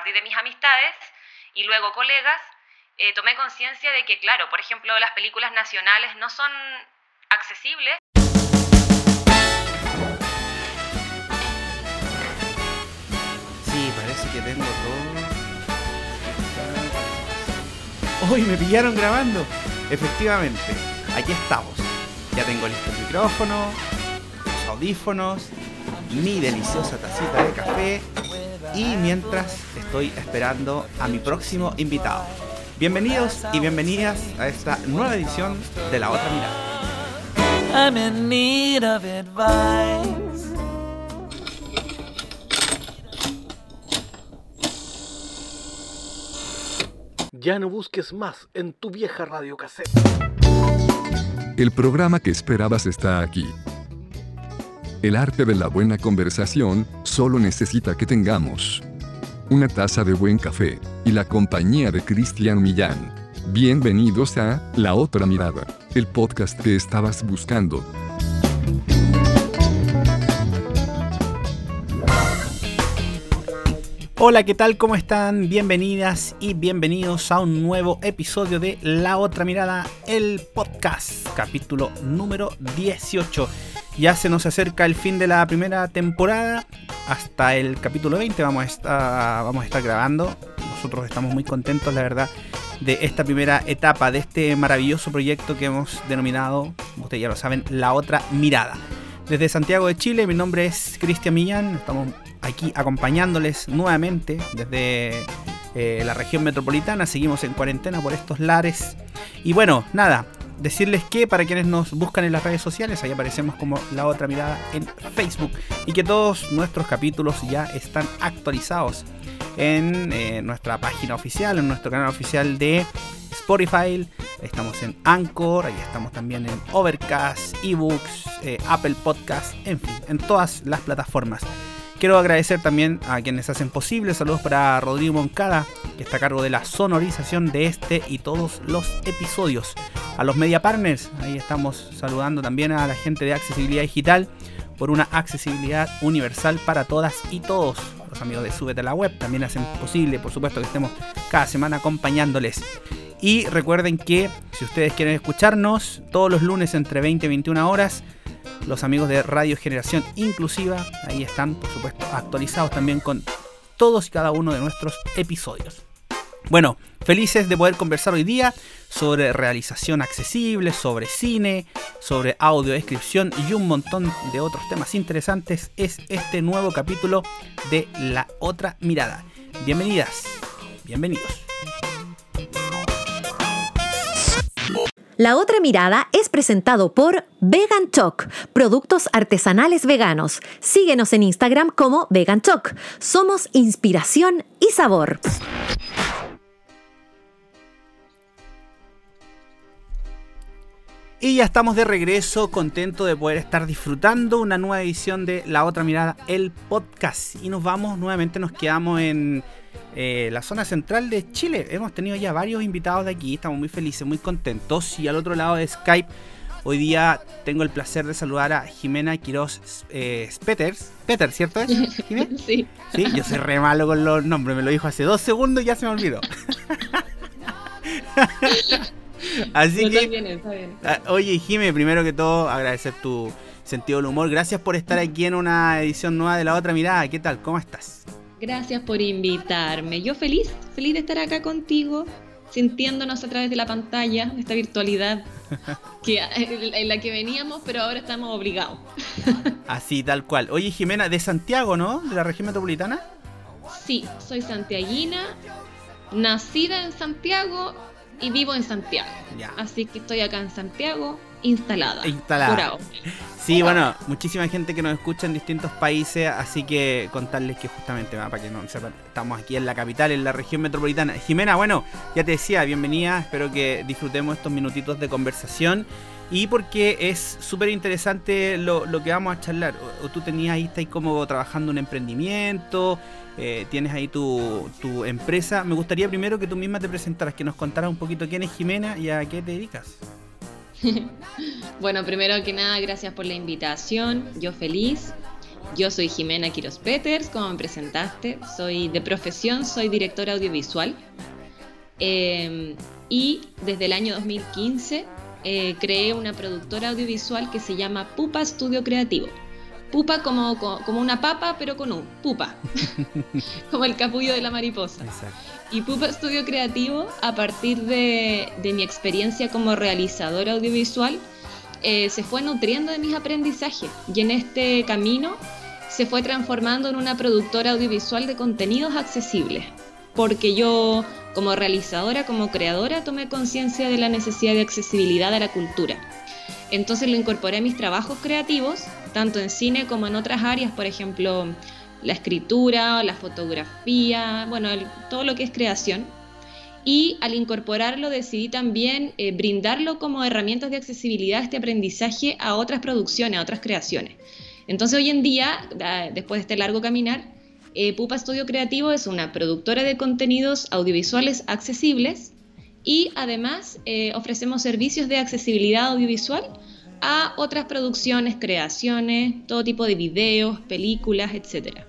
partir de mis amistades y luego colegas, eh, tomé conciencia de que, claro, por ejemplo, las películas nacionales no son accesibles. Sí, parece que tengo todo. Hoy me pillaron grabando. Efectivamente, aquí estamos. Ya tengo listo el micrófono, los audífonos, mi deliciosa tacita de café y mientras estoy esperando a mi próximo invitado. Bienvenidos y bienvenidas a esta nueva edición de La Otra Mirada. I'm in need of advice. Ya no busques más en tu vieja radio cassette. El programa que esperabas está aquí. El arte de la buena conversación solo necesita que tengamos una taza de buen café y la compañía de Cristian Millán. Bienvenidos a La Otra Mirada, el podcast que estabas buscando. Hola, ¿qué tal? ¿Cómo están? Bienvenidas y bienvenidos a un nuevo episodio de La Otra Mirada, el podcast, capítulo número 18. Ya se nos acerca el fin de la primera temporada. Hasta el capítulo 20 vamos a estar, grabando. Nosotros estamos muy contentos, la verdad, de esta primera etapa, de este maravilloso proyecto que hemos denominado, ustedes ya lo saben, La Otra Mirada. Desde Santiago de Chile, mi nombre es Cristian Millán. Estamos aquí acompañándoles nuevamente desde eh, la región metropolitana. Seguimos en cuarentena por estos lares. Y bueno, nada, decirles que para quienes nos buscan en las redes sociales, ahí aparecemos como la otra mirada en Facebook. Y que todos nuestros capítulos ya están actualizados en eh, nuestra página oficial, en nuestro canal oficial de Spotify. Estamos en Anchor, ahí estamos también en Overcast, eBooks, eh, Apple Podcast, en fin, en todas las plataformas. Quiero agradecer también a quienes hacen posible. Saludos para Rodrigo Moncada, que está a cargo de la sonorización de este y todos los episodios. A los media partners, ahí estamos saludando también a la gente de accesibilidad digital por una accesibilidad universal para todas y todos. Los amigos de Súbete a la Web también hacen posible, por supuesto, que estemos cada semana acompañándoles. Y recuerden que si ustedes quieren escucharnos todos los lunes entre 20 y 21 horas, los amigos de Radio Generación Inclusiva, ahí están, por supuesto, actualizados también con todos y cada uno de nuestros episodios. Bueno, felices de poder conversar hoy día sobre realización accesible, sobre cine, sobre audio descripción y un montón de otros temas interesantes. Es este nuevo capítulo de La Otra Mirada. Bienvenidas, bienvenidos. La otra mirada es presentado por Vegan Choc, productos artesanales veganos. Síguenos en Instagram como Vegan Choc. Somos inspiración y sabor. Y ya estamos de regreso, contento de poder estar disfrutando una nueva edición de La Otra Mirada, el podcast. Y nos vamos, nuevamente nos quedamos en eh, la zona central de Chile. Hemos tenido ya varios invitados de aquí, estamos muy felices, muy contentos. Y al otro lado de Skype, hoy día tengo el placer de saludar a Jimena Quiroz eh, Peters. Peter, ¿cierto? ¿Jimena? Sí. Sí, yo soy re malo con los nombres, me lo dijo hace dos segundos y ya se me olvidó. Así No, que, está bien, está bien. Ah, Oye, Jime, primero que todo, agradecer tu sentido del humor. Gracias por estar aquí en una edición nueva de La Otra Mirada. ¿Qué tal? ¿Cómo estás? Gracias por invitarme. Yo feliz, feliz de estar acá contigo, sintiéndonos a través de la pantalla, esta virtualidad que, en la que veníamos, pero ahora estamos obligados. Así, tal cual. Oye, Jimena, de Santiago, ¿no? De la región metropolitana. Sí, soy santiaguina, nacida en Santiago y vivo en Santiago. Ya. Así que estoy acá en Santiago instalada. Instalada. Ahora. Sí, bueno, muchísima gente que nos escucha en distintos países, así que contarles que justamente, para que no sepan, estamos aquí en la capital, en la región metropolitana. Jimena, bueno, ya te decía, bienvenida, espero que disfrutemos estos minutitos de conversación. Y porque es súper interesante lo, lo que vamos a charlar. O, tú tenías ahí, estás como trabajando un emprendimiento, eh, tienes ahí tu, tu empresa. Me gustaría primero que tú misma te presentaras, que nos contaras un poquito quién es Jimena y a qué te dedicas. Bueno, primero que nada, gracias por la invitación. Yo feliz. Yo soy Jimena Quiros Peters, como me presentaste. Soy de profesión, soy directora audiovisual. Eh, y desde el año 2015 eh, creé una productora audiovisual que se llama Pupa Estudio Creativo. Pupa como, como una papa, pero con un pupa, como el capullo de la mariposa. Y Pupa Estudio Creativo, a partir de, de mi experiencia como realizadora audiovisual, eh, se fue nutriendo de mis aprendizajes. Y en este camino se fue transformando en una productora audiovisual de contenidos accesibles, porque yo como realizadora, como creadora, tomé conciencia de la necesidad de accesibilidad a la cultura. Entonces lo incorporé a mis trabajos creativos, tanto en cine como en otras áreas, por ejemplo, la escritura, la fotografía, bueno, todo lo que es creación. Y al incorporarlo decidí también eh, brindarlo como herramientas de accesibilidad, este aprendizaje a otras producciones, a otras creaciones. Entonces hoy en día, después de este largo caminar, eh, Pupa Estudio Creativo es una productora de contenidos audiovisuales accesibles y además eh, ofrecemos servicios de accesibilidad audiovisual a otras producciones, creaciones, todo tipo de videos, películas, etc.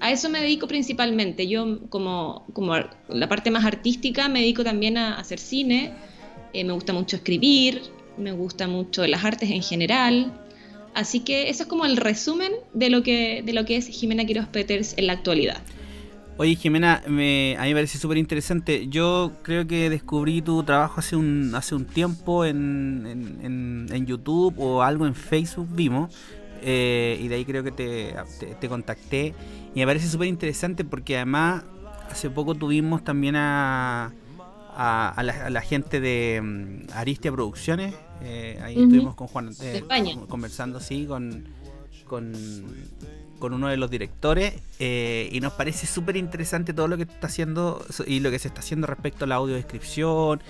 A eso me dedico principalmente. Yo como, la parte más artística me dedico también a hacer cine, eh, me gusta mucho escribir, me gusta mucho las artes en general, Así que eso es como el resumen de lo que, de lo que es Jimena Quiroz Peters en la actualidad. Oye Jimena, me, a mí me parece súper interesante. Yo creo que descubrí tu trabajo hace un, hace un tiempo en, en, YouTube o algo en Facebook vimos. Eh, y de ahí creo que te, te, contacté. Y me parece súper interesante porque además hace poco tuvimos también a, a, la, gente de mm, Aristia Producciones. Eh, ahí estuvimos con Juan eh, conversando así con, con, uno de los directores eh, y nos parece súper interesante todo lo que está haciendo y lo que se está haciendo respecto a la audiodescripción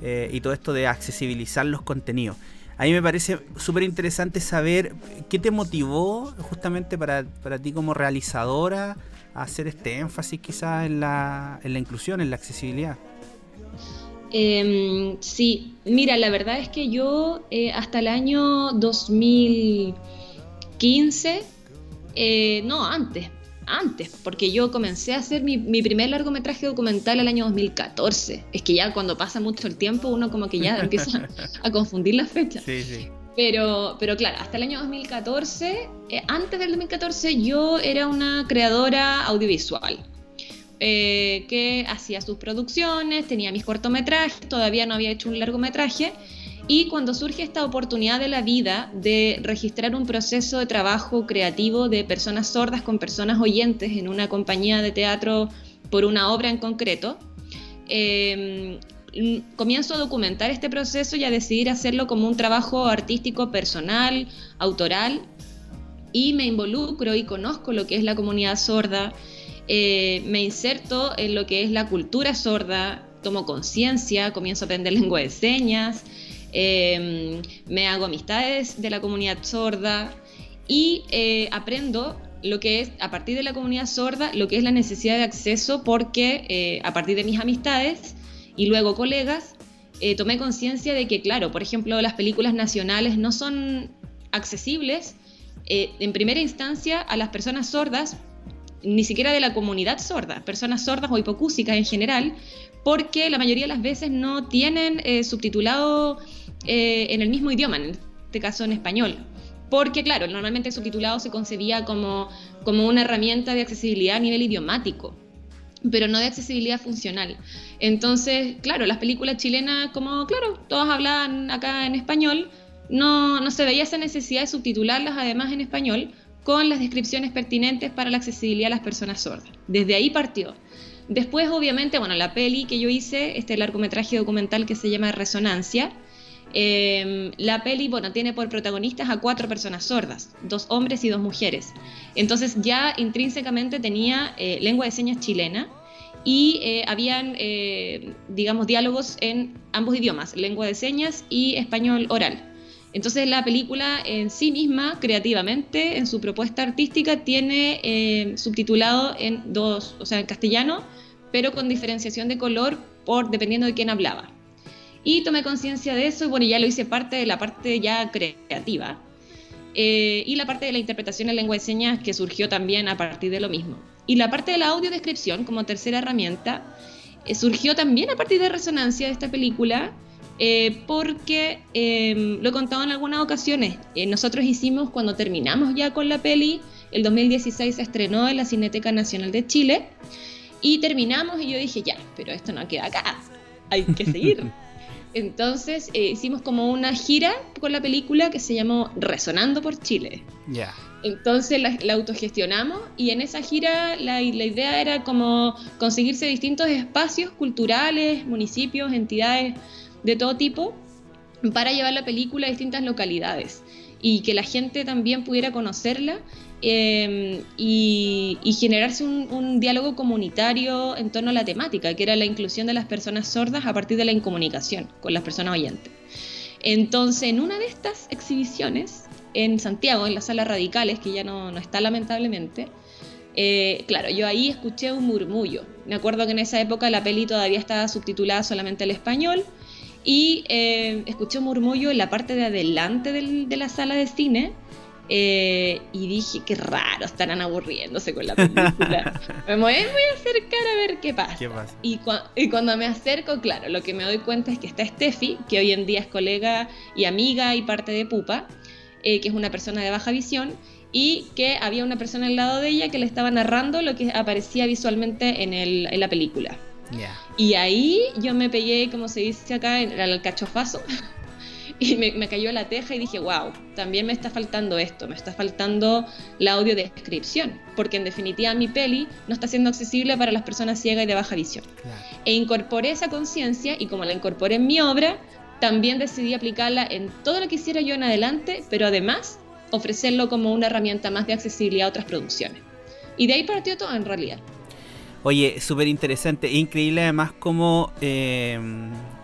y todo esto de accesibilizar los contenidos. A mí me parece súper interesante saber qué te motivó justamente para, para ti como realizadora a hacer este énfasis quizás en la, en la inclusión, en la accesibilidad. Em, sí, mira, la verdad es que yo eh, hasta el año 2015, eh, no, antes, antes, porque yo comencé a hacer mi, primer largometraje documental el año 2014. Es que ya cuando pasa mucho el tiempo uno como que ya empieza a confundir las fechas. Sí, sí. Pero, pero claro, hasta el año 2014, eh, antes del 2014 yo era una creadora audiovisual. Eh, que hacía sus producciones, tenía mis cortometrajes, todavía no había hecho un largometraje. Y cuando surge esta oportunidad de la vida de registrar un proceso de trabajo creativo de personas sordas con personas oyentes en una compañía de teatro por una obra en concreto, em, comienzo a documentar este proceso y a decidir hacerlo como un trabajo artístico personal, autoral, y me involucro y conozco lo que es la comunidad sorda, eh, me inserto en lo que es la cultura sorda, tomo conciencia, comienzo a aprender lengua de señas, em, me hago amistades de la comunidad sorda y eh, aprendo lo que es, a partir de la comunidad sorda, lo que es la necesidad de acceso, porque eh, a partir de mis amistades y luego colegas, tomé conciencia de que, claro, por ejemplo, las películas nacionales no son accesibles en primera instancia a las personas sordas ni siquiera de la comunidad sorda, personas sordas o hipocúsicas en general, porque la mayoría de las veces no tienen eh, subtitulado eh, en el mismo idioma, en este caso en español. Porque, claro, normalmente el subtitulado se concebía como, como una herramienta de accesibilidad a nivel idiomático, pero no de accesibilidad funcional. Entonces, claro, las películas chilenas, como, claro, todas hablaban acá en español, no, no se veía esa necesidad de subtitularlas además en español, con las descripciones pertinentes para la accesibilidad a las personas sordas. Desde ahí partió. Después, obviamente, bueno, la peli que yo hice, este largometraje documental que se llama Resonancia, em, la peli, bueno, tiene por protagonistas a cuatro personas sordas, dos hombres y dos mujeres. Entonces ya intrínsecamente tenía eh, lengua de señas chilena y eh, habían, eh, digamos, diálogos en ambos idiomas, lengua de señas y español oral. Entonces la película en sí misma, creativamente, en su propuesta artística, tiene eh, subtitulado en dos, o sea, en castellano, pero con diferenciación de color por dependiendo de quién hablaba. Y tomé conciencia de eso y bueno, ya lo hice parte de la parte ya creativa. eh, y la parte de la interpretación en lengua de señas que surgió también a partir de lo mismo. Y la parte de la audiodescripción como tercera herramienta eh, surgió también a partir de resonancia de esta película, eh, porque em, lo he contado en algunas ocasiones. nosotros hicimos cuando terminamos ya con la peli, el 2016 se estrenó en la Cineteca Nacional de Chile y terminamos y yo dije, ya, pero esto no queda acá, hay que seguir. Entonces eh, hicimos como una gira con la película que se llamó Resonando por Chile. Ya. Entonces la, autogestionamos y en esa gira la, la, idea era como conseguirse distintos espacios culturales, municipios, entidades de todo tipo para llevar la película a distintas localidades y que la gente también pudiera conocerla Em, y, generarse un, diálogo comunitario en torno a la temática, que era la inclusión de las personas sordas a partir de la incomunicación con las personas oyentes. Entonces, en una de estas exhibiciones, en Santiago, en la sala Radicales, que ya no, no está lamentablemente, eh, claro, yo ahí escuché un murmullo. Me acuerdo que en esa época la peli todavía estaba subtitulada solamente al español y eh, escuché un murmullo en la parte de adelante de la sala de cine eh, y dije, qué raro, estarán aburriéndose con la película. me voy, a acercar a ver qué pasa. Y, cuando me acerco, claro, lo que me doy cuenta es que está Steffi, que hoy en día es colega y amiga y parte de Pupa, eh, que es una persona de baja visión, y que había una persona al lado de ella que le estaba narrando lo que aparecía visualmente en, el, en la película. Y ahí yo me pegué, como se dice acá, en el cachofazo. y me, cayó la teja y dije, wow, también me está faltando esto, me está faltando la audiodescripción, porque en definitiva mi peli no está siendo accesible para las personas ciegas y de baja visión. E incorporé esa conciencia y como la incorporé en mi obra, también decidí aplicarla en todo lo que hiciera yo en adelante, pero además ofrecerlo como una herramienta más de accesibilidad a otras producciones. Y de ahí partió todo en realidad. Oye, súper interesante, increíble además como eh,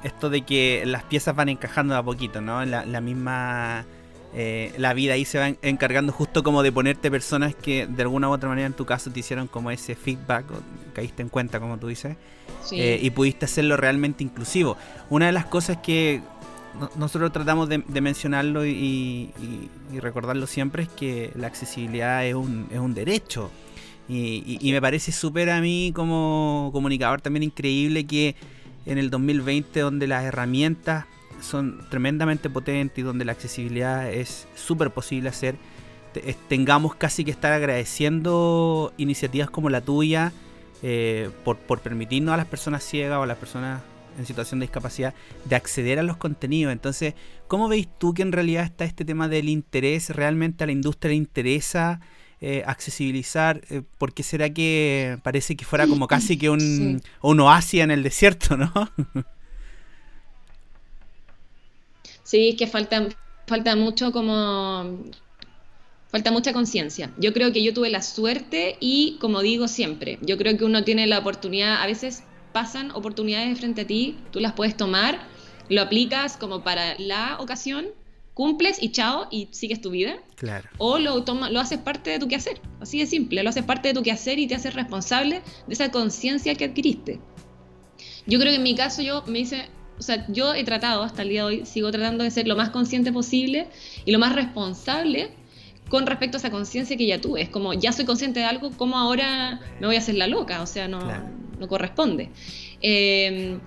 esto de que las piezas van encajando a poquito, ¿no? La, la misma... Eh, la vida ahí se va encargando justo como de ponerte personas que de alguna u otra manera en tu caso te hicieron como ese feedback, o caíste en cuenta como tú dices, eh, y pudiste hacerlo realmente inclusivo. Una de las cosas que nosotros tratamos de, mencionarlo y, recordarlo siempre es que la accesibilidad es un, es un derecho. Y, me parece súper a mí como comunicador también increíble que en el 2020 donde las herramientas son tremendamente potentes y donde la accesibilidad es súper posible hacer, tengamos casi que estar agradeciendo iniciativas como la tuya eh, por, por permitirnos a las personas ciegas o a las personas en situación de discapacidad de acceder a los contenidos. Entonces, ¿cómo veis tú que en realidad está este tema del interés? ¿Realmente a la industria le interesa eh, accesibilizar, eh, porque será que parece que fuera como casi que un, un oasis en el desierto, ¿no? sí, es que falta, falta mucho como... Falta mucha conciencia. Yo creo que yo tuve la suerte y, como digo siempre, yo creo que uno tiene la oportunidad, a veces pasan oportunidades frente a ti, tú las puedes tomar, lo aplicas como para la ocasión cumples y chao y sigues tu vida. Claro. O lo, toma, lo haces parte de tu quehacer. Así de simple. Lo haces parte de tu quehacer y te haces responsable de esa conciencia que adquiriste. Yo creo que en mi caso yo me hice, o sea, yo he tratado hasta el día de hoy, sigo tratando de ser lo más consciente posible y lo más responsable con respecto a esa conciencia que ya tuve. Es como, ya soy consciente de algo, ¿cómo ahora me voy a hacer la loca? O sea, no, no corresponde. Eh,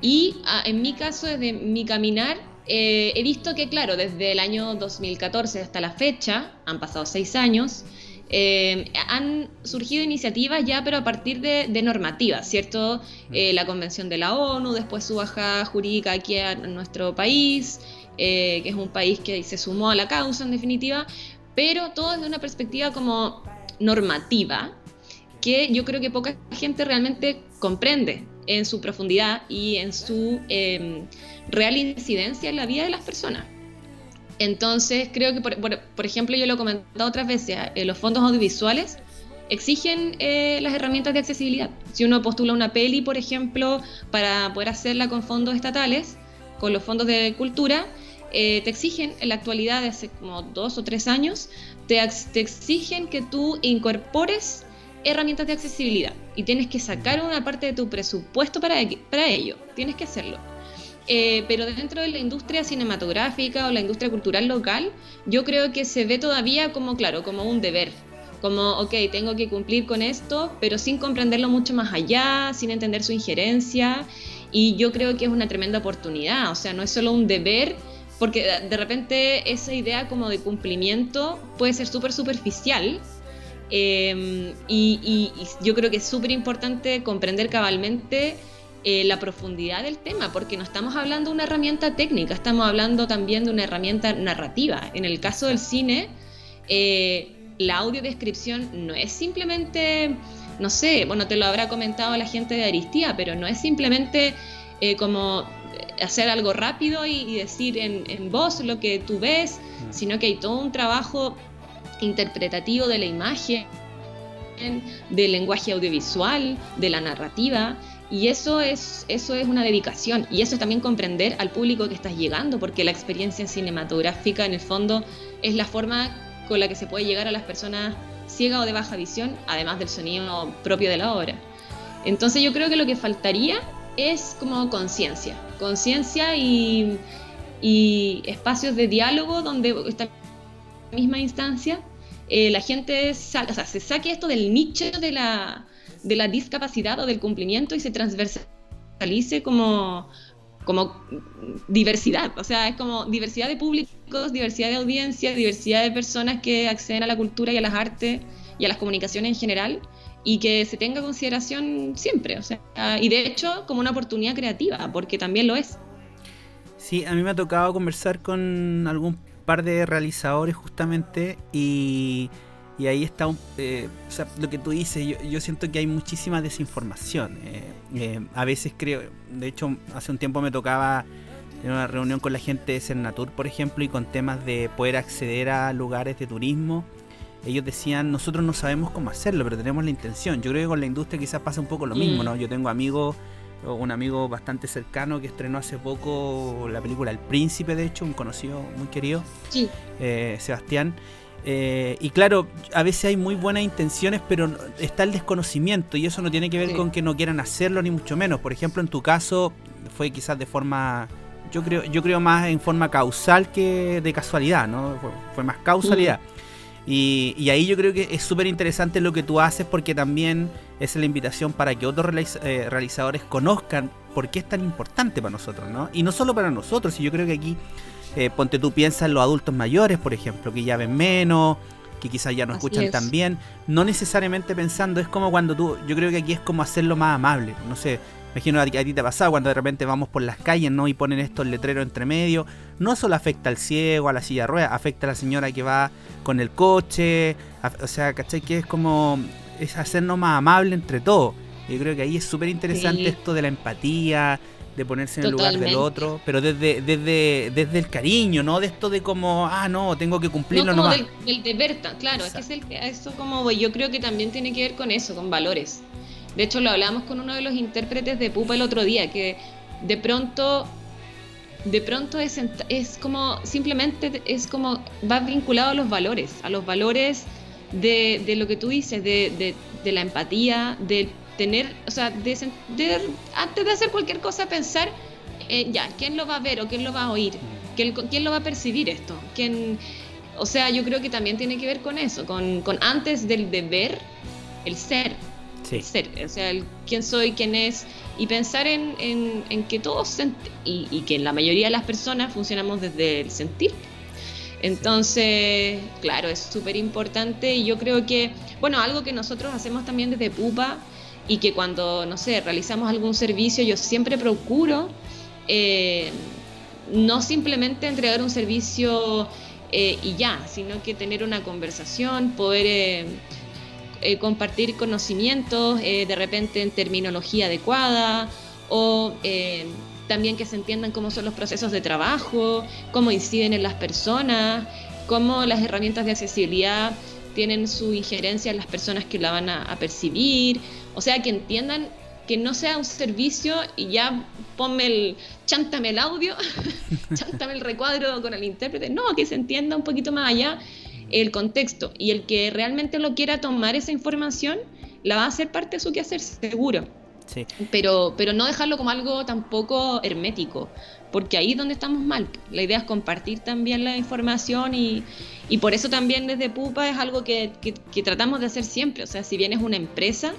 y ah, en mi caso, desde mi caminar, eh, he visto que, claro, desde el año 2014 hasta la fecha, han pasado seis años, eh, han surgido iniciativas ya, pero a partir de, normativas, ¿cierto? Mm. Eh, la Convención de la ONU, después su baja jurídica aquí en nuestro país, que es un país que se sumó a la causa en definitiva, pero todo desde una perspectiva como normativa, que yo creo que poca gente realmente comprende en su profundidad y en su em, real incidencia en la vida de las personas. Entonces, creo que, por, ejemplo, yo lo he comentado otras veces, eh, los fondos audiovisuales exigen eh, las herramientas de accesibilidad. Si uno postula una peli, por ejemplo, para poder hacerla con fondos estatales, con los fondos de cultura, eh, te exigen, en la actualidad, de hace como dos o tres años, te, te exigen que tú incorpores herramientas de accesibilidad y tienes que sacar una parte de tu presupuesto para, para ello, tienes que hacerlo. Eh, pero dentro de la industria cinematográfica o la industria cultural local, yo creo que se ve todavía como, claro, como un deber. Como, ok, tengo que cumplir con esto, pero sin comprenderlo mucho más allá, sin entender su injerencia. Y yo creo que es una tremenda oportunidad, o sea, no es solo un deber, porque de repente esa idea como de cumplimiento puede ser súper superficial. Eh, y, y, y yo creo que es súper importante comprender cabalmente eh, la profundidad del tema, porque no estamos hablando de una herramienta técnica, estamos hablando también de una herramienta narrativa. En el caso del cine, eh, la audiodescripción no es simplemente, no sé, bueno, te lo habrá comentado la gente de Aristía, pero no es simplemente eh, como hacer algo rápido y, y decir en, en, voz lo que tú ves, sino que hay todo un trabajo interpretativo de la imagen, del lenguaje audiovisual, de la narrativa. Y eso es, eso es una dedicación y eso es también comprender al público que estás llegando, porque la experiencia cinematográfica en el fondo es la forma con la que se puede llegar a las personas ciegas o de baja visión, además del sonido propio de la obra. Entonces yo creo que lo que faltaría es como conciencia, conciencia y, y, espacios de diálogo donde esta misma instancia eh, la gente o sea, se saque esto del nicho de la de la discapacidad o del cumplimiento y se transversalice como, como diversidad, o sea, es como diversidad de públicos, diversidad de audiencias, diversidad de personas que acceden a la cultura y a las artes y a las comunicaciones en general y que se tenga consideración siempre, o sea, y de hecho como una oportunidad creativa, porque también lo es. Sí, a mí me ha tocado conversar con algún par de realizadores justamente y y ahí está eh, o sea, lo que tú dices, yo, yo, siento que hay muchísima desinformación. Eh, eh, a veces creo, de hecho hace un tiempo me tocaba en una reunión con la gente de Cernatur, por ejemplo, y con temas de poder acceder a lugares de turismo. Ellos decían, nosotros no sabemos cómo hacerlo, pero tenemos la intención. Yo creo que con la industria quizás pasa un poco lo mismo, ¿no? Yo tengo amigos, un amigo bastante cercano que estrenó hace poco la película El Príncipe, de hecho, un conocido muy querido, sí. Sebastián. Eh, y claro, a veces hay muy buenas intenciones, pero está el desconocimiento y eso no tiene que ver sí. con que no quieran hacerlo ni mucho menos. Por ejemplo, en tu caso fue quizás de forma, yo creo, yo creo más en forma causal que de casualidad, ¿no? Fue, fue más causalidad. Y, y, ahí yo creo que es súper interesante lo que tú haces porque también es la invitación para que otros eh, realizadores conozcan por qué es tan importante para nosotros, ¿no? Y no solo para nosotros, y yo creo que aquí eh, ponte tú piensas en los adultos mayores, por ejemplo, que ya ven menos, que quizás ya no Así escuchan es. tan bien. No necesariamente pensando, es como cuando tú, yo creo que aquí es como hacerlo más amable. No sé, imagino a a ti te ha pasado cuando de repente vamos por las calles, ¿no? Y ponen estos letreros entre medio. No solo afecta al ciego, a la silla de ruedas, afecta a la señora que va con el coche. A, o sea, ¿cachai? Que es como, es hacernos más amable entre todos. Yo creo que ahí es súper interesante Sí. esto de la empatía, de ponerse en el lugar del otro, pero desde, desde, desde el cariño, no de esto de como, ah, no, tengo que No cumplirlo como nomás. del, del deber, claro, es que es el, eso como yo creo que también tiene que ver con eso, con valores. De hecho, lo hablamos con uno de los intérpretes de Pupa el otro día, que de pronto, de pronto es, es como, simplemente es como, va vinculado a los valores, a los valores de, de lo que tú dices, de, de, de la empatía, de tener, o sea, de, de- antes de hacer cualquier cosa, pensar, eh, ya, ¿quién lo va a ver o quién lo va a oír? ¿Quién, quién lo va a percibir esto? ¿Quién, o sea, yo creo que también tiene que ver con eso, con, con antes del deber, el ser, Sí. el ser, o sea, el quién soy, quién es, y pensar en, en, en que todos, y, y que la mayoría de las personas funcionamos desde el sentir. Entonces, claro, es súper importante y yo creo que, bueno, algo que nosotros hacemos también desde Pupa y que cuando, no sé, realizamos algún servicio, yo siempre procuro eh, no simplemente entregar un servicio eh, y ya, sino que tener una conversación, poder eh, compartir conocimientos, de repente en terminología adecuada o también que se entiendan cómo son los procesos de trabajo, cómo inciden en las personas, cómo las herramientas de accesibilidad tienen su injerencia en las personas que la van a, percibir, o sea, que entiendan que no sea un servicio y ya ponme el, chántame el audio, chántame el recuadro con el intérprete, no, que se entienda un poquito más allá el contexto. Y el que realmente lo quiera tomar esa información la va a hacer parte de su quehacer seguro. Sí. Pero, pero no dejarlo como algo tampoco hermético, porque ahí es donde estamos mal. La idea es compartir también la información y, y por eso también desde Pupa es algo que, que- que tratamos de hacer siempre. O sea, si bien es una empresa,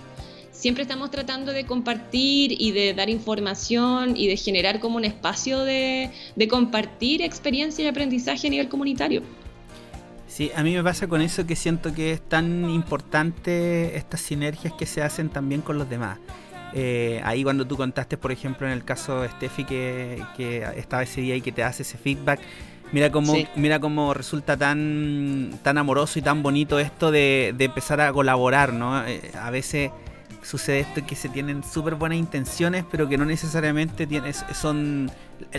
siempre estamos tratando de compartir y de dar información y de generar como un espacio de, de compartir experiencia y aprendizaje a nivel comunitario. Sí, a mí me pasa con eso que siento que es tan importante estas sinergias que se hacen también con los demás. Eh, ahí cuando tú contaste, por ejemplo, en el caso de Steffi que, que estaba ese día y que te hace ese feedback, mira cómo, Sí. mira cómo resulta tan, tan amoroso y tan bonito esto de, de empezar a colaborar, ¿no? Eh, a veces sucede esto que se tienen súper buenas intenciones, pero que no necesariamente tienes, son,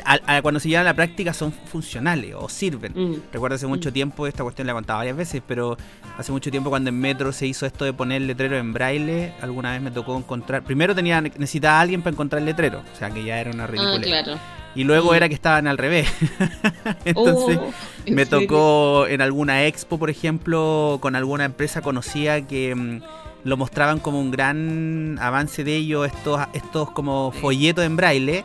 a- a- cuando se llevan a la práctica son funcionales o sirven. Mm. Recuerdo hace mucho Mm. tiempo, esta cuestión la he contado varias veces, pero hace mucho tiempo cuando en Metro se hizo esto de poner letrero en braille, alguna vez me tocó encontrar. Primero tenía necesitaba a alguien para encontrar el letrero, o sea que ya era una Ah, ridícula. claro. Y luego Mm. era que estaban al revés. Entonces Oh, ¿en me serio? tocó en alguna expo, por ejemplo, con alguna empresa conocida que mm, lo mostraban como un gran avance de ellos, estos, estos como folletos en braille,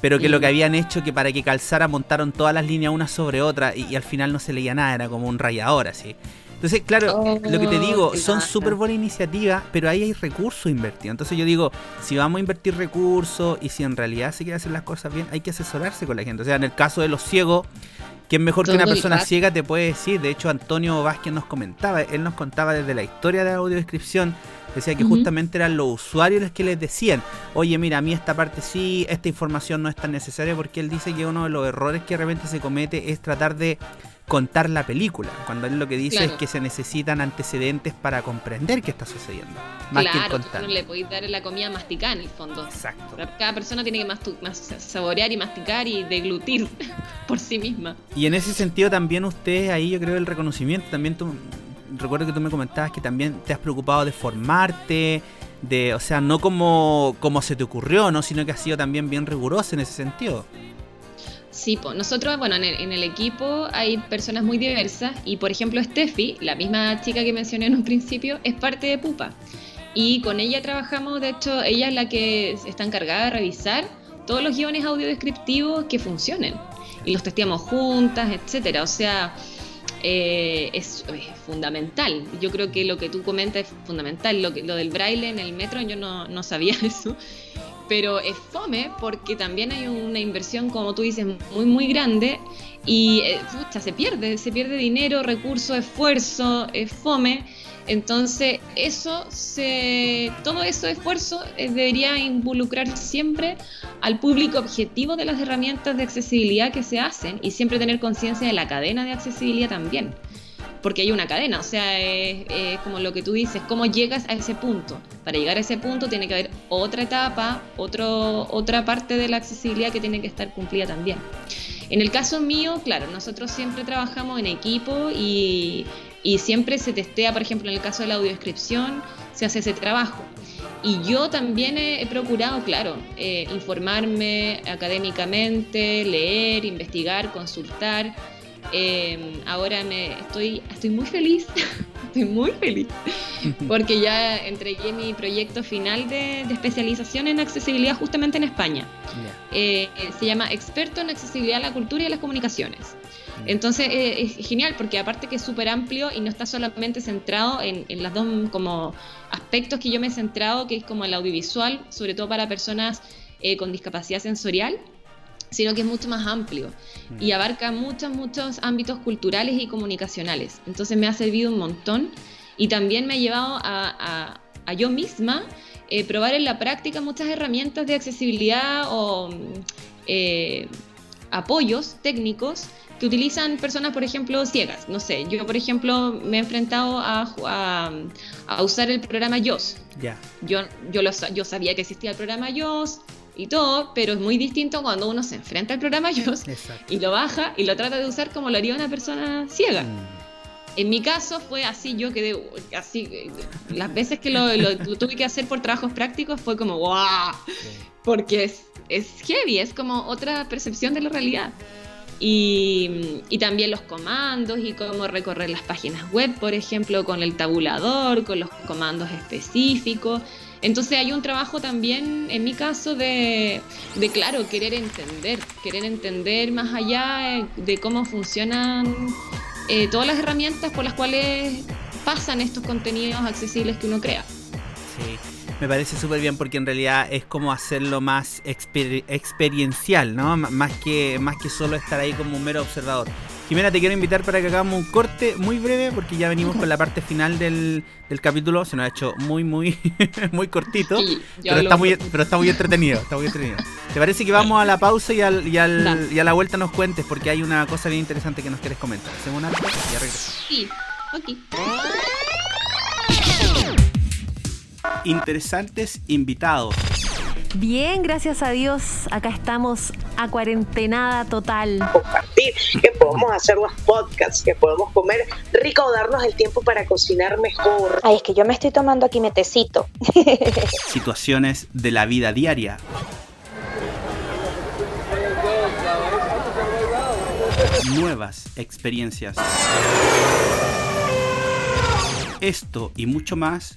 pero que lo que habían hecho que para que calzara montaron todas las líneas una sobre otra y, y al final no se leía nada, era como un rayador así. Entonces, claro, Oh, lo que te digo, son súper buenas iniciativas, pero ahí hay recursos invertidos. Entonces yo digo, si vamos a invertir recursos y si en realidad se quiere hacer las cosas bien, hay que asesorarse con la gente. O sea, en el caso de los ciegos, es mejor que una persona ciega te puede decir. De hecho, Antonio Vázquez nos comentaba, él nos contaba desde la historia de la audiodescripción, decía que justamente eran los usuarios los que les decían, oye, mira, a mí esta parte sí, esta información no es tan necesaria, porque él dice que uno de los errores que de repente se comete es tratar de contar la película, cuando él lo que dice Claro. es que se necesitan antecedentes para comprender qué está sucediendo, más que Claro, tú contar. no le podéis dar la comida masticada en el fondo. Exacto. Cada persona tiene que mastu- mas- saborear y masticar y deglutir por sí misma. Y en ese sentido también ustedes ahí yo creo el reconocimiento, también tú, recuerdo que tú me comentabas que también te has preocupado de formarte, de, o sea, no como, como se te ocurrió, ¿no? sino que has sido también bien riguroso en ese sentido. Sí, po. nosotros, bueno, en el, en el equipo hay personas muy diversas y, por ejemplo, Steffi, la misma chica que mencioné en un principio, es parte de Pupa. Y con ella trabajamos, de hecho, ella es la que está encargada de revisar todos los guiones audiodescriptivos que funcionen. Y los testeamos juntas, etcétera. O sea, eh, es, fundamental. Yo creo que lo que tú comentas es fundamental. Lo, que, lo del braille en el metro, yo no, no sabía eso. Pero es fome porque también hay una inversión, como tú dices, muy, muy grande y eh, se pierde, se pierde dinero, recursos, esfuerzo, es fome. Entonces, eso se, todo eso esfuerzo eh, debería involucrar siempre al público objetivo de las herramientas de accesibilidad que se hacen y siempre tener conciencia de la cadena de accesibilidad también. Porque hay una cadena, o sea, es, es como lo que tú dices, cómo llegas a ese punto. Para llegar a ese punto tiene que haber otra etapa, otro, otra parte de la accesibilidad que tiene que estar cumplida también. En el caso mío, claro, nosotros siempre trabajamos en equipo y, y siempre se testea, por ejemplo, en el caso de la audiodescripción, se hace ese trabajo. Y yo también he, he procurado, claro, eh, informarme académicamente, leer, investigar, consultar. Eh, ahora me estoy, estoy muy feliz, estoy muy feliz, porque ya entregué mi proyecto final de, de especialización en accesibilidad justamente en España. Eh, se llama Experto en Accesibilidad a la Cultura y a las Comunicaciones. Entonces eh, es genial porque aparte que es súper amplio y no está solamente centrado en, en las dos como aspectos que yo me he centrado, que es como el audiovisual, sobre todo para personas eh, con discapacidad sensorial, sino que es mucho más amplio y abarca muchos, muchos ámbitos culturales y comunicacionales. Entonces me ha servido un montón y también me ha llevado a, a- a yo misma eh, probar en la práctica muchas herramientas de accesibilidad o mm, eh, apoyos técnicos que utilizan personas, por ejemplo, ciegas. No sé, yo, por ejemplo, me he enfrentado a, a- a usar el programa YOS. Ya. Yo, yo, lo yo sabía que existía el programa YOS y todo, pero es muy distinto cuando uno se enfrenta al programa Exacto. y lo baja y lo trata de usar como lo haría una persona ciega. Mm. En mi caso fue así, yo quedé así, las veces que lo, lo- lo tuve que hacer por trabajos prácticos fue como, ¡guau! Porque es, es heavy, es como otra percepción de la realidad. Y, y también los comandos y cómo recorrer las páginas web, por ejemplo, con el tabulador, con los comandos específicos. Entonces hay un trabajo también, en mi caso, de, claro, querer entender, querer entender más allá de cómo funcionan eh, todas las herramientas por las cuales pasan estos contenidos accesibles que uno crea. Sí, me parece súper bien porque en realidad es como hacerlo más exper- experiencial, ¿no? M- Más que, más que solo estar ahí como un mero observador. Jimena, te quiero invitar para que hagamos un corte muy breve porque ya venimos con la parte final del, del capítulo. Se nos ha hecho muy, muy, muy cortito. Sí, Pero está, muy, pero está muy entretenido, está muy entretenido. ¿Te parece que vamos a la pausa y, al, y, al- y a la vuelta nos cuentes? Porque hay una cosa bien interesante que nos quieres comentar. Hacemos una y ya regresamos. Sí, ok. Interesantes invitados. Bien, gracias a Dios. Acá estamos a cuarentenada total. compartir, que podemos hacer los podcasts, que podemos comer rico o darnos el tiempo para cocinar mejor. Ay, es que yo me estoy tomando aquí mi tecito. Situaciones de la vida diaria. Nuevas experiencias. Esto y mucho más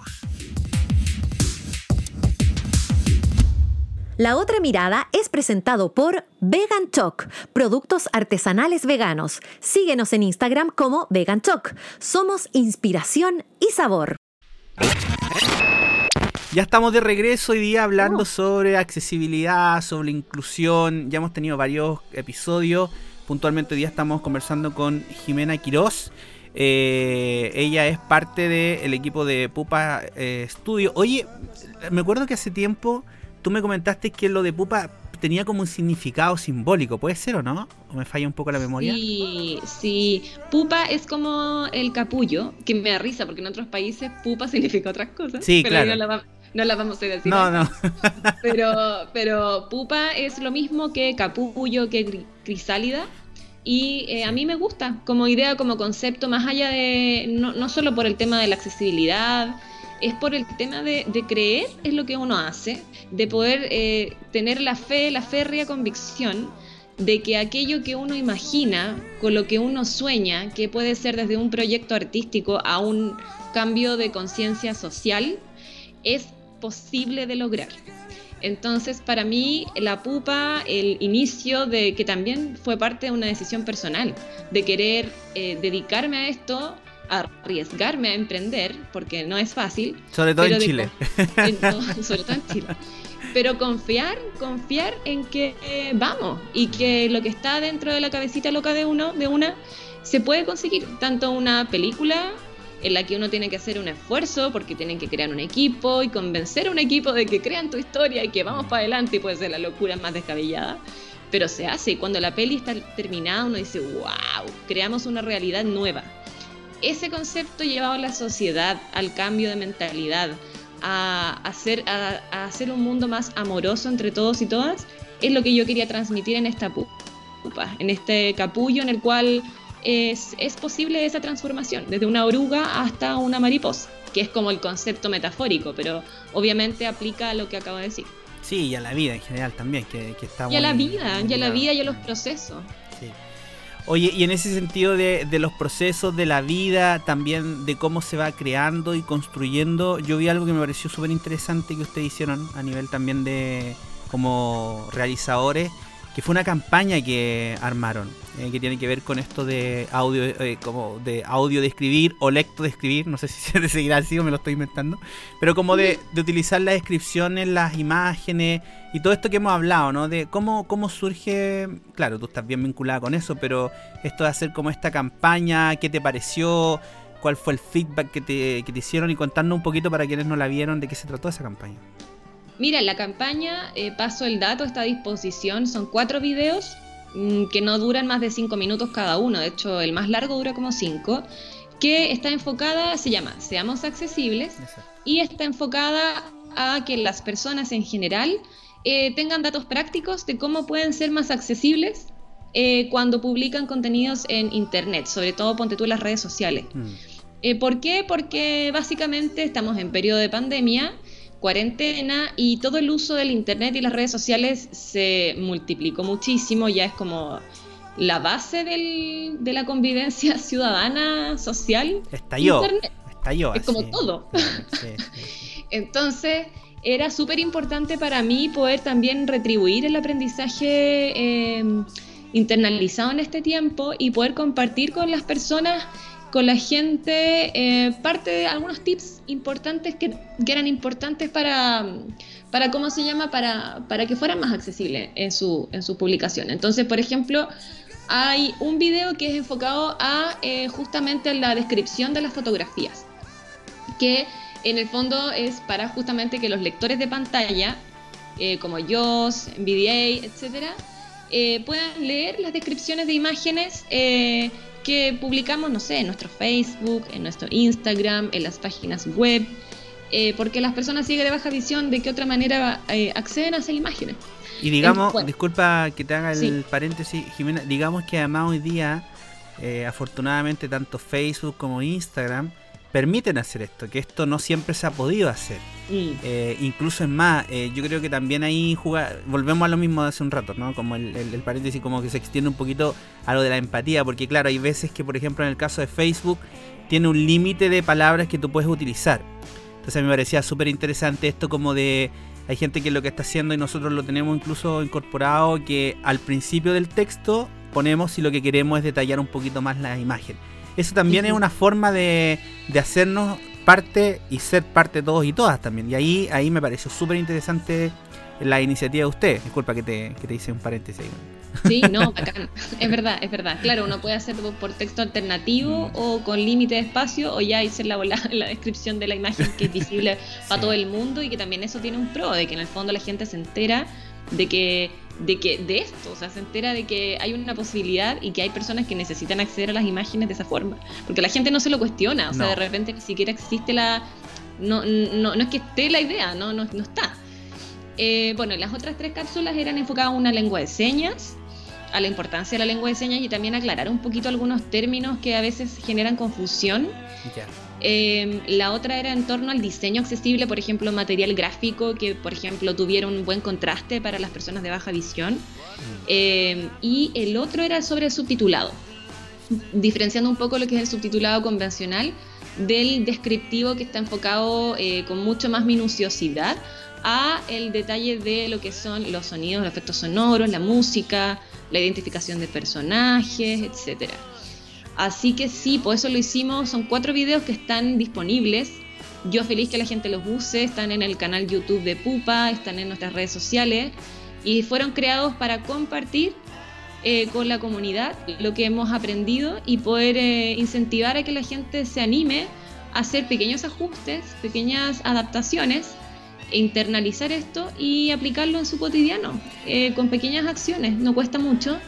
La otra mirada es presentado por Vegan Choc, productos artesanales veganos. Síguenos en Instagram como Vegan Choc. Somos inspiración y sabor. Ya estamos de regreso hoy día hablando sobre accesibilidad, sobre inclusión. Ya hemos tenido varios episodios. Puntualmente hoy día estamos conversando con Jimena Quiroz. Eh, ella es parte del equipo de Pupa eh, Studio. Oye, me acuerdo que hace tiempo tú me comentaste que lo de Pupa tenía como un significado simbólico. ¿Puede ser o no? ¿O me falla un poco la memoria? Sí, sí. Pupa es como el capullo, que me da risa porque en otros países pupa significa otras cosas. Sí, pero claro. No la, va- no la vamos a decir. No, no. Pero, pero pupa es lo mismo que capullo, que crisálida. Y eh, a mí me gusta como idea, como concepto, más allá de, no, no solo por el tema de la accesibilidad, es por el tema de, creer es lo que uno hace, de poder eh, tener la fe, la férrea convicción de que aquello que uno imagina, con lo que uno sueña, que puede ser desde un proyecto artístico a un cambio de conciencia social, es posible de lograr. Entonces, para mí, la pupa, el inicio de que también fue parte de una decisión personal, de querer eh, dedicarme a esto, arriesgarme a emprender, porque no es fácil. Sobre todo en Chile. todo- sobre todo en Chile. Pero confiar, confiar en que eh, vamos y que lo que está dentro de la cabecita loca de uno, de una, se puede conseguir. Tanto una película en la que uno tiene que hacer un esfuerzo porque tienen que crear un equipo y convencer a un equipo de que crean tu historia y que vamos para adelante y puede ser la locura más descabellada. Pero se hace y cuando la peli está terminada uno dice, wow, creamos una realidad nueva. Ese concepto llevado a la sociedad, al cambio de mentalidad, a hacer, a, a hacer un mundo más amoroso entre todos y todas, es lo que yo quería transmitir en esta pu- pupa, en este capullo en el cual es, es posible esa transformación, desde una oruga hasta una mariposa, que es como el concepto metafórico, pero obviamente aplica a lo que acabo de decir. Sí, y a la vida en general también, que, que está Y a la vida, y a la vida y a los procesos. Oye, y en ese sentido de, de los procesos de la vida, también de cómo se va creando y construyendo, yo vi algo que me pareció súper interesante que ustedes hicieron a nivel también de como realizadores, que fue una campaña que armaron, eh, que tiene que ver con esto de audio, eh, como de audio de escribir o lecto de escribir, no sé si se seguirá así o me lo estoy inventando, pero como de, de utilizar las descripciones, las imágenes y todo esto que hemos hablado, ¿no? De cómo, cómo surge, claro, tú estás bien vinculada con eso, pero esto de hacer como esta campaña, ¿qué te pareció? ¿Cuál fue el feedback que te, que te hicieron? Y contarnos un poquito para quienes no la vieron de qué se trató esa campaña. Mira, la campaña, eh, paso el dato, está a disposición. Son cuatro videos mm, que no duran más de cinco minutos cada uno. De hecho, el más largo dura como cinco. Que está enfocada, se llama Seamos Accesibles y está enfocada a que las personas en general eh, tengan datos prácticos de cómo pueden ser más accesibles eh, cuando publican contenidos en Internet, sobre todo ponte tú en las redes sociales. Mm. Eh, ¿Por qué? Porque básicamente estamos en periodo de pandemia, cuarentena y todo el uso del Internet y las redes sociales se multiplicó muchísimo, ya es como la base del- de la convivencia ciudadana, social. Estalló. Internet. Estalló. Es como así. todo. Sí, sí. Entonces, era súper importante para mí poder también retribuir el aprendizaje eh, internalizado en este tiempo y poder compartir con las personas, con la gente, eh, parte de algunos tips importantes que, que eran importantes para, para, ¿cómo se llama? Para, para que fueran más accesibles en su, en su publicación. Entonces, por ejemplo, hay un video que es enfocado a eh, justamente la descripción de las fotografías que en el fondo es para justamente que los lectores de pantalla, eh, como JOS, NVDA, etcétera, puedan leer las descripciones de imágenes que publicamos, no sé, en nuestro Facebook, en nuestro Instagram, en las páginas web, eh, porque las personas ciegas de baja visión, ¿de qué otra manera eh, acceden a esas imágenes? Y digamos, Bueno. disculpa que te haga el Sí. paréntesis, Jimena, digamos que además hoy día, eh, afortunadamente, tanto Facebook como Instagram permiten hacer esto, que esto no siempre se ha podido hacer. Eh, incluso es más, eh, yo creo que también ahí juega, volvemos a lo mismo de hace un rato, ¿no? Como el, el- el paréntesis como que se extiende un poquito a lo de la empatía, porque claro, hay veces que por ejemplo en el caso de Facebook tiene un límite de palabras que tú puedes utilizar. Entonces me parecía súper interesante esto como de... Hay gente que lo que está haciendo y nosotros lo tenemos incluso incorporado que al principio del texto ponemos si lo que queremos es detallar un poquito más la imagen. Eso también es una forma de, de hacernos parte y ser parte todos y todas también. Y ahí, ahí me pareció súper interesante la iniciativa de usted. Disculpa que te, que te hice un paréntesis. ahí. Sí, no, bacán. Es verdad, es verdad. Claro, uno puede hacerlo por texto alternativo Mm. o con límite de espacio o ya hice la, la, descripción de la imagen que es visible para todo el mundo y que también eso tiene un pro, de que en el fondo la gente se entera de que de que de esto, o sea, se entera de que hay una posibilidad y que hay personas que necesitan acceder a las imágenes de esa forma, porque la gente no se lo cuestiona, o sea, de repente ni siquiera existe la no, no, no es que esté la idea, no, no, no está. Eh, bueno, las otras tres cápsulas eran enfocadas a una lengua de señas, a la importancia de la lengua de señas y también aclarar un poquito algunos términos que a veces generan confusión. Ya. Eh, la otra era en torno al diseño accesible, por ejemplo, material gráfico que, por ejemplo, tuviera un buen contraste para las personas de baja visión. Eh, y el otro era sobre el subtitulado, diferenciando un poco lo que es el subtitulado convencional del descriptivo que está enfocado eh, con mucho más minuciosidad a el detalle de lo que son los sonidos, los efectos sonoros, la música, la identificación de personajes, etcétera. Así que sí, por eso lo hicimos. Son cuatro videos que están disponibles. Yo feliz que la gente los use. Están en el canal YouTube de Pupa, están en nuestras redes sociales y fueron creados para compartir eh, con la comunidad lo que hemos aprendido y poder eh, incentivar a que la gente se anime a hacer pequeños ajustes, pequeñas adaptaciones, e internalizar esto y aplicarlo en su cotidiano eh, con pequeñas acciones. No cuesta mucho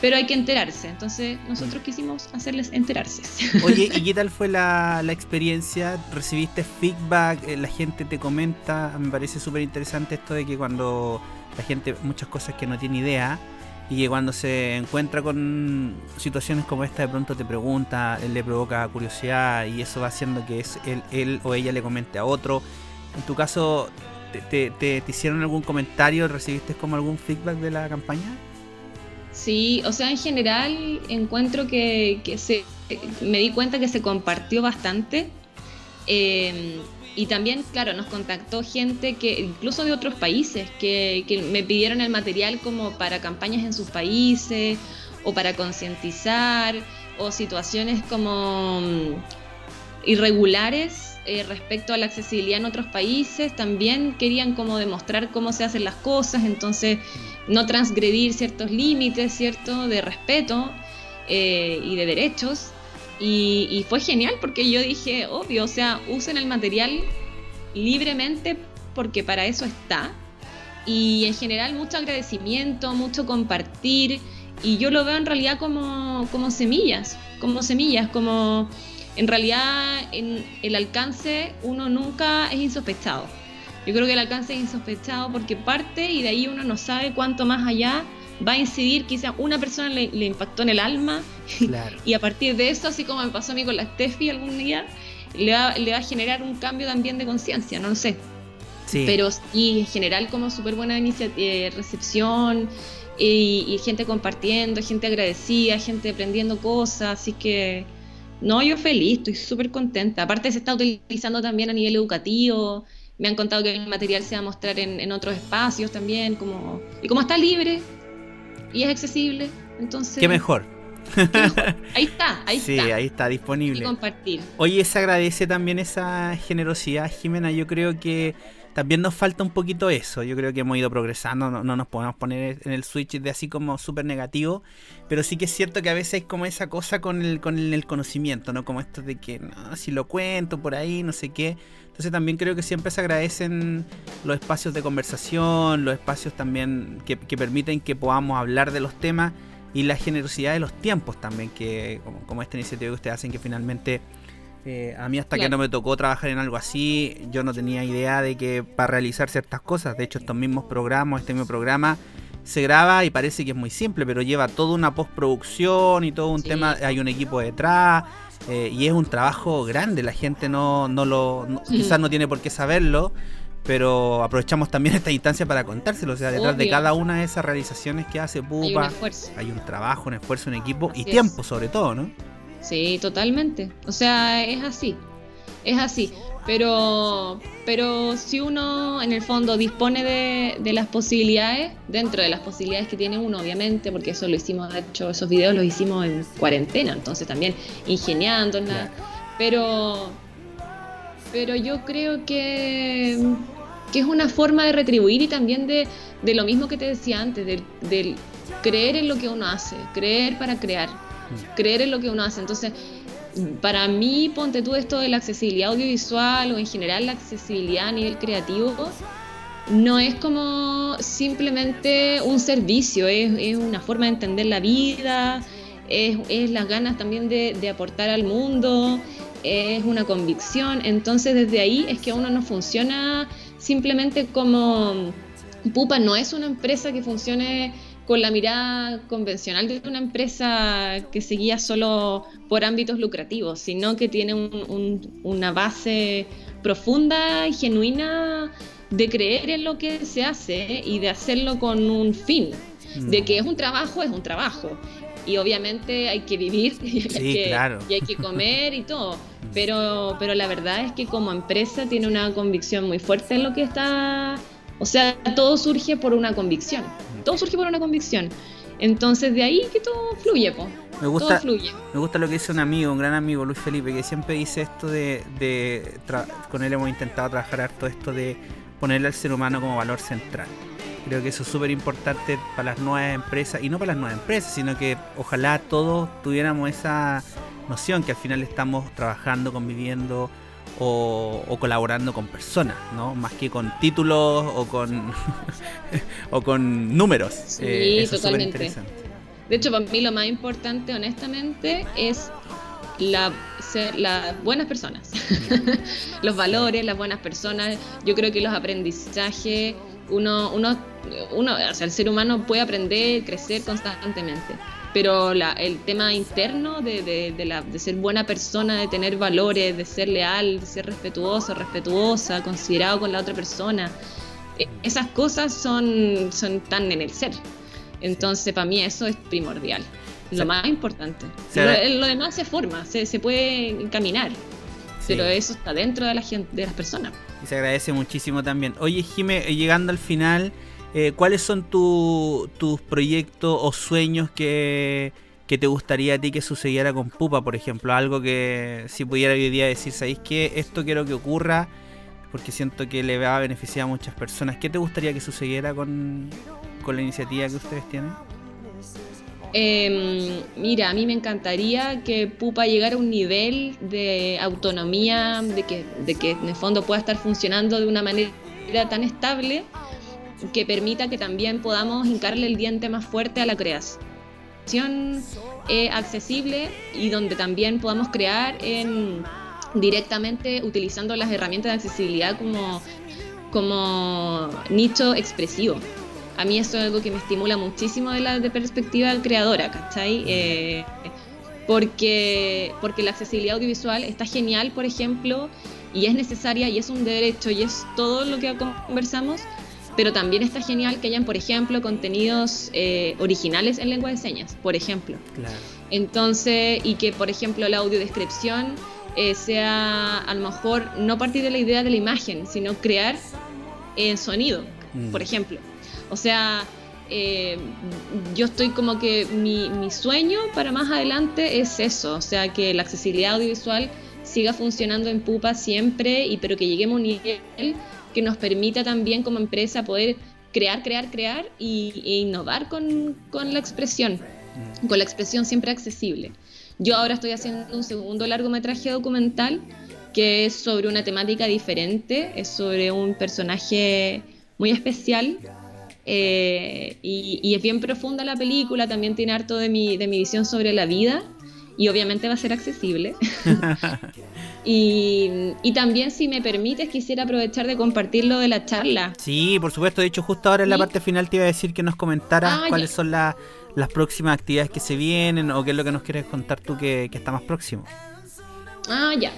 pero hay que enterarse. Entonces nosotros quisimos hacerles enterarse. Oye, ¿y qué tal fue la, la experiencia? ¿Recibiste feedback? Eh, ¿La gente te comenta? Me parece súper interesante esto de que cuando la gente, muchas cosas que no tiene idea, y que cuando se encuentra con situaciones como esta, de pronto te pregunta, él le provoca curiosidad y eso va haciendo que es él, él o ella le comente a otro. En tu caso, ¿te, te, te- te hicieron algún comentario? ¿Recibiste como algún feedback de la campaña? Sí, o sea, en general encuentro que, se, me di cuenta que se compartió bastante. eh, y también, claro, nos contactó gente que, incluso de otros países, que, que me pidieron el material como para campañas en sus países, o para concientizar, o situaciones como mm, irregulares eh, respecto a la accesibilidad en otros países. También querían como demostrar cómo se hacen las cosas, entonces no transgredir ciertos límites, ¿cierto? De respeto eh, y de derechos. Y, fue genial porque yo dije, obvio, o sea, usen el material libremente porque para eso está. Y en general mucho agradecimiento, mucho compartir. Y yo lo veo en realidad como, como semillas, como semillas, como en realidad en el alcance uno nunca es insospechado. Yo creo que el alcance es insospechado porque parte y de ahí uno no sabe cuánto más allá va a incidir, quizá una persona le, le impactó en el alma Claro. y a partir de eso, así como me pasó a mí con la Steffi algún día, le va, le va a generar un cambio también de conciencia, no lo sé. Sí. Pero y en general como súper buena eh, recepción y, y gente compartiendo, gente agradecida, gente aprendiendo cosas, así que no, yo feliz, estoy súper contenta. Aparte se está utilizando también a nivel educativo, me han contado que el material se va a mostrar en, en otros espacios también, como y como está libre y es accesible, entonces... Qué mejor. qué mejor. Ahí está, ahí sí, está. ahí está Y disponible. compartir. Oye, se agradece también esa generosidad, Jimena. Yo creo que también nos falta un poquito eso. Yo creo que hemos ido progresando, no, no nos podemos poner en el switch de así como súper negativo. Pero sí que es cierto que a veces hay como esa cosa con el, con el, el conocimiento, ¿no? Como esto de que, no, si lo cuento por ahí, no sé qué. Entonces también creo que siempre se agradecen los espacios de conversación, los espacios también que, que permiten que podamos hablar de los temas y la generosidad de los tiempos también, que como, como esta iniciativa que ustedes hacen, que finalmente eh, a mí hasta que no me tocó trabajar en algo así, yo no tenía idea de que para realizar ciertas cosas, de hecho estos mismos programas, este mismo programa se graba y parece que es muy simple, pero lleva toda una postproducción y todo un Sí. tema, hay un equipo detrás eh, y es un trabajo grande, la gente no, no lo, no- Mm. quizás no tiene por qué saberlo, pero aprovechamos también esta instancia para contárselo, o sea, detrás de cada una de esas realizaciones que hace Hay un Pupa, esfuerzo. hay un trabajo, un esfuerzo, un equipo y tiempo es. sobre todo, ¿no? Sí, totalmente. O sea, es así. Es así. Pero, pero si uno en el fondo dispone de, de las posibilidades, dentro de las posibilidades que tiene uno, obviamente, porque eso lo hicimos, de hecho, esos videos los hicimos en cuarentena, entonces también ingeniándola. Pero, pero yo creo que, que es una forma de retribuir y también de, de lo mismo que te decía antes, del, del creer en lo que uno hace, creer para crear, creer en lo que uno hace. Entonces, para mí, ponte tú esto de la accesibilidad audiovisual o en general la accesibilidad a nivel creativo, no es como simplemente un servicio, es, es una forma de entender la vida, es, las ganas también de, de aportar al mundo, es una convicción. Entonces, desde ahí es que uno no funciona simplemente como Pupa, no es una empresa que funcione con la mirada convencional de una empresa que se guía solo por ámbitos lucrativos, sino que tiene un- un- una base profunda y genuina de creer en lo que se hace y de hacerlo con un fin, de que es un trabajo, es un trabajo. Y obviamente hay que vivir y, hay, Sí, que, claro. y hay que comer y todo. Pero, pero la verdad es que como empresa tiene una convicción muy fuerte en lo que está... O sea, todo surge por una convicción. Todo surge por una convicción. Entonces de ahí que todo fluye, po. Me gusta, Todo fluye. me gusta lo que dice un amigo, un gran amigo, Luis Felipe, que siempre dice esto de, de con él hemos intentado trabajar harto esto de ponerle al ser humano como valor central. Creo que eso es súper importante para las nuevas empresas, y no para las nuevas empresas, sino que ojalá todos tuviéramos esa noción que al final estamos trabajando, conviviendo o, o colaborando con personas, ¿no? Más que con títulos o con, o con números. Sí, Eh, eso totalmente. interesante. De hecho, para mí lo más importante, honestamente, es la, ser las buenas personas. los valores, las buenas personas. Yo creo que los aprendizajes, uno, uno, uno, o sea, el ser humano puede aprender, crecer constantemente. Pero la- el tema interno de, de- de la- de ser buena persona, de tener valores, de ser leal, de ser respetuoso, respetuosa, considerado con la otra persona, eh, esas cosas son, son tan en el ser. Entonces, para mí eso es primordial, Sí. lo más importante. Sí. Lo, lo demás se forma, se, se puede caminar, Sí. pero eso está dentro de la gente, de las personas. Y se agradece muchísimo también. Oye, Jime, llegando al final, eh, ¿cuáles son tu- tus proyectos o sueños que, te gustaría a ti que sucediera con Pupa, por ejemplo? Algo que si pudiera hoy día decir, ¿sabéis qué? Esto quiero que ocurra porque siento que le va a beneficiar a muchas personas. ¿Qué te gustaría que sucediera con, la iniciativa que ustedes tienen? Eh, mira, a mí me encantaría que Pupa llegara a un nivel de autonomía, de que, de que en el fondo pueda estar funcionando de una manera tan estable que permita que también podamos hincarle el diente más fuerte a la creación eh, accesible y donde también podamos crear en, directamente utilizando las herramientas de accesibilidad como, nicho expresivo. a mí eso es algo que me estimula muchísimo de la perspectiva creadora, ¿cachai? Eh, porque, porque la accesibilidad audiovisual está genial, por ejemplo, y es necesaria y es un derecho y es todo lo que conversamos, pero también está genial que hayan, por ejemplo, contenidos eh, originales en lengua de señas, por ejemplo. Claro. Entonces, y que, por ejemplo, la audiodescripción eh, sea a lo mejor no partir de la idea de la imagen, sino crear en sonido, Mm. por ejemplo. O sea, eh, yo estoy como que mi, mi sueño para más adelante es eso, o sea, que la accesibilidad audiovisual siga funcionando en Pupa siempre, y pero que lleguemos a un nivel que nos permita también como empresa poder crear, crear, crear y, e innovar con, con la expresión, con la expresión siempre accesible. Yo ahora estoy haciendo un segundo largometraje documental que es sobre una temática diferente, es sobre un personaje muy especial eh, y, y es bien profunda la película, también tiene harto de mi, de mi visión sobre la vida y obviamente va a ser accesible. y, y también, si me permites, quisiera aprovechar de compartir lo de la charla. Sí, por supuesto. De hecho, justo ahora en la Sí. parte final te iba a decir que nos comentaras Ah, cuáles ya. son la- las próximas actividades que se vienen o qué es lo que nos quieres contar tú que, que está más próximo. Ah, ya.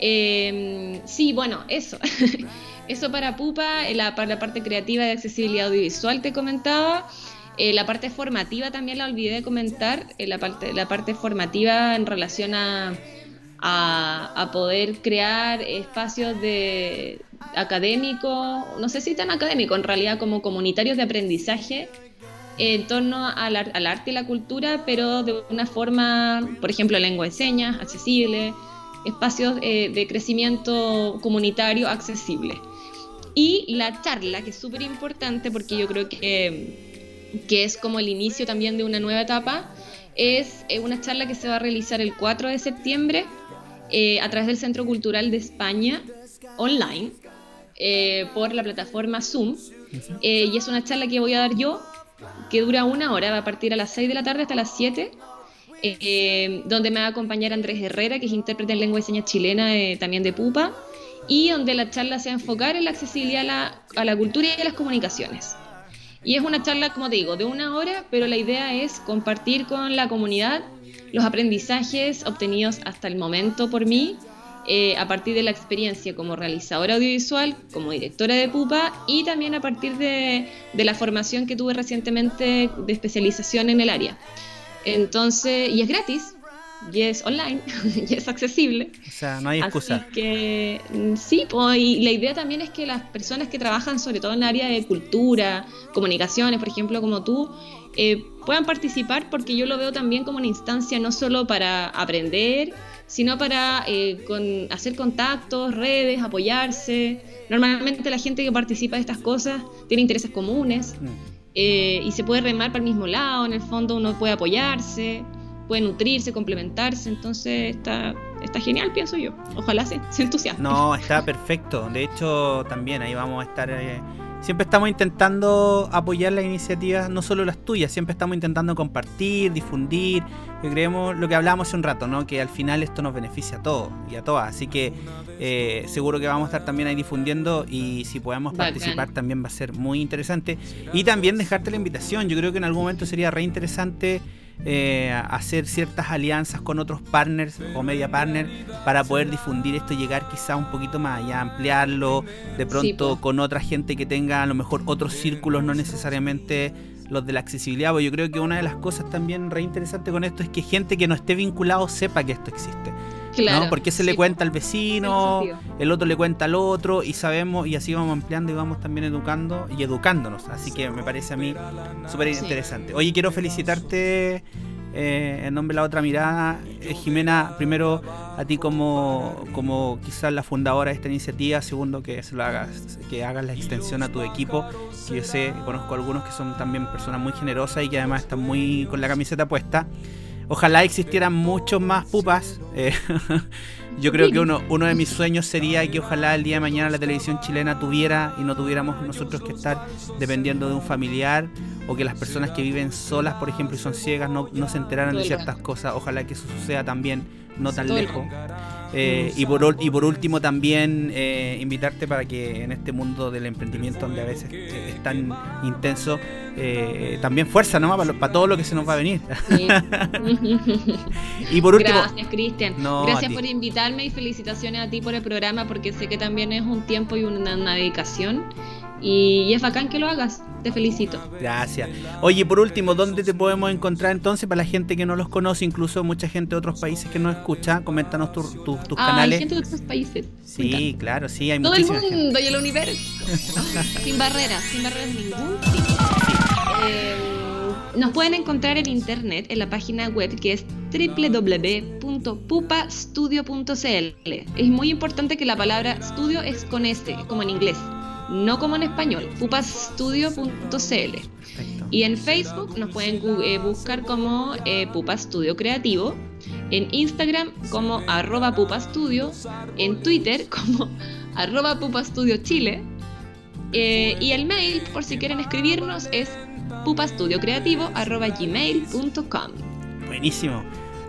Eh, sí, bueno, eso. eso para Pupa, la, para la parte creativa de accesibilidad audiovisual te comentaba. Eh, la parte formativa también la olvidé de comentar. eh, la, parte, la parte formativa en relación a, a, poder crear espacios de académicos, no sé si tan académicos, en realidad como comunitarios de aprendizaje en torno al, al arte y la cultura, pero de una forma, por ejemplo, lengua de señas, accesible, espacios eh, de crecimiento comunitario accesible. Y la charla, que es súper importante porque yo creo que, que es como el inicio también de una nueva etapa, es eh, una charla que se va a realizar el 4 de septiembre eh, a través del Centro Cultural de España online eh, por la plataforma Zoom. Eh, y es una charla que voy a dar yo, que dura una hora, va a partir a las 6 de la tarde hasta las 7, eh, eh, donde me va a acompañar Andrés Herrera, que es intérprete en lengua y señas chilena, también de Pupa, y donde la charla se va a enfocar en la accesibilidad a la, a la cultura y a las comunicaciones. Y es una charla, como digo, de una hora, pero la idea es compartir con la comunidad los aprendizajes obtenidos hasta el momento por mí, eh, a partir de la experiencia como realizadora audiovisual, como directora de Pupa y también a partir de la formación que tuve recientemente de especialización en el área. Entonces, y es gratis, y es online, y es accesible. O sea, no hay excusa. Así que mm, sí, po, y la idea también es que las personas que trabajan sobre todo en el área de cultura, comunicaciones, por ejemplo, como tú, eh, puedan participar porque yo lo veo también como una instancia no solo para aprender, sino para eh, con- hacer contactos, redes, apoyarse. Normalmente la gente que participa de estas cosas tiene intereses comunes Mm. eh, y se puede remar para el mismo lado, en el fondo uno puede apoyarse, puede nutrirse, complementarse, entonces está, está genial, pienso yo. Ojalá se, se entusiasme. No, está perfecto. De hecho, también ahí vamos a estar. eh, siempre estamos intentando apoyar las iniciativas, no solo las tuyas, siempre estamos intentando compartir, difundir. Que creemos lo que hablábamos hace un rato, ¿no? Que al final esto nos beneficia a todos y a todas. Así que eh, seguro que vamos a estar también ahí difundiendo y si podemos Bacán. participar también va a ser muy interesante. Y también dejarte la invitación. Yo creo que en algún momento sería re interesante eh, hacer ciertas alianzas con otros partners o media partners para poder difundir esto y llegar quizá un poquito más allá, ampliarlo de pronto con otra gente que tenga a lo mejor otros círculos, no necesariamente los de la accesibilidad, porque yo creo que una de las cosas también re interesante con esto es que gente que no esté vinculado sepa que esto existe. Claro, ¿no? Porque se sí, le cuenta al vecino, el otro le cuenta al otro y sabemos y así vamos ampliando y vamos también educando y educándonos. Así que me parece a mí súper Sí. interesante. Oye, quiero felicitarte eh, en nombre de la otra mirada, Eh, Jimena, primero a ti como, como quizás la fundadora de esta iniciativa, segundo que se lo hagas, que hagas la extensión a tu equipo, que yo sé, conozco algunos que son también personas muy generosas y que además están muy con la camiseta puesta. Ojalá existieran muchos más pupas. eh, yo creo que uno, uno de mis sueños sería que ojalá el día de mañana la televisión chilena tuviera y no tuviéramos nosotros que estar dependiendo de un familiar o que las personas que viven solas, por ejemplo, y son ciegas, no, no se enteraran de ciertas cosas. Ojalá que eso suceda también no tan lejos. Eh, y, por, ul- y por último también eh, invitarte para que en este mundo del emprendimiento donde a veces eh, es tan intenso, eh, también fuerza nomás para, lo- para todo lo que se nos va a venir. Sí. y por último, Gracias, Cristian. No, Gracias por invitarme y felicitaciones a ti por el programa porque sé que también es un tiempo y una, una dedicación. Y, y es bacán que lo hagas. Te felicito. Gracias. Oye, por último, ¿dónde te podemos encontrar entonces para la gente que no los conoce, incluso mucha gente de otros países que nos escucha? Coméntanos tu- tu- tus Ah, hay canales. gente de otros países. Sí, claro, sí, hay Todo el gente. mundo y el universo. sin barreras, sin barreras ningún tipo. Eh, nos pueden encontrar en internet en la página web que es www.pupastudio.cl. Es muy importante que la palabra estudio es con S, como en inglés, no como en español. pupastudio.cl. Y en Facebook nos pueden eh, buscar como eh, Pupa Studio Creativo, en Instagram como arroba Pupa Studio, en Twitter como arroba Chile, eh, y el mail, por si quieren escribirnos, es pupastudiocreativo arroba gmail.com. Buenísimo.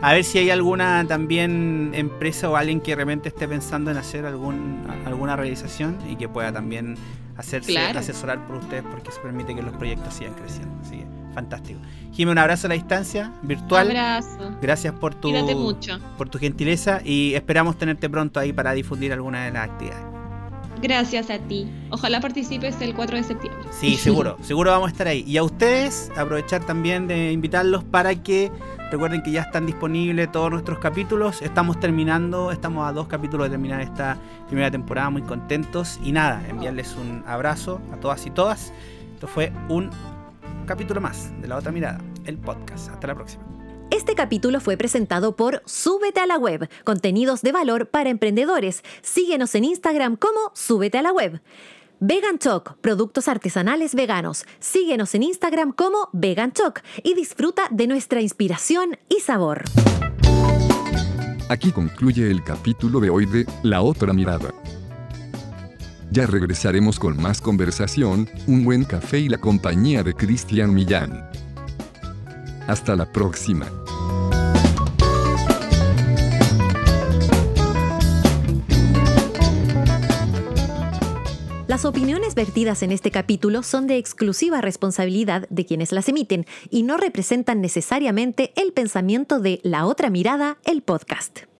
A ver si hay alguna también empresa o alguien que de repente esté pensando en hacer algún, alguna realización y que pueda también hacerse Claro. asesorar por ustedes porque eso permite que los proyectos sigan creciendo. Así que, fantástico. Jimmy, un abrazo a la distancia, virtual. Abrazo. Gracias por tu, mucho. por tu gentileza y esperamos tenerte pronto ahí para difundir alguna de las actividades. Gracias a ti. Ojalá participes el 4 de septiembre. Sí, seguro, seguro vamos a estar ahí. Y a ustedes, aprovechar también de invitarlos para que recuerden que ya están disponibles todos nuestros capítulos. Estamos terminando, estamos a dos capítulos de terminar esta primera temporada, muy contentos. Y nada, enviarles un abrazo a todas y todas. Esto fue un capítulo más de La Otra Mirada, el podcast. Hasta la próxima. Este capítulo fue presentado por Súbete a la Web, contenidos de valor para emprendedores. Síguenos en Instagram como Súbete a la Web. Vegan Choc, productos artesanales veganos. Síguenos en Instagram como Vegan Choc y disfruta de nuestra inspiración y sabor. Aquí concluye el capítulo de hoy de La otra mirada. Ya regresaremos con más conversación, un buen café y la compañía de Cristian Millán. Hasta la próxima. Las opiniones vertidas en este capítulo son de exclusiva responsabilidad de quienes las emiten y no representan necesariamente el pensamiento de La Otra Mirada, el podcast.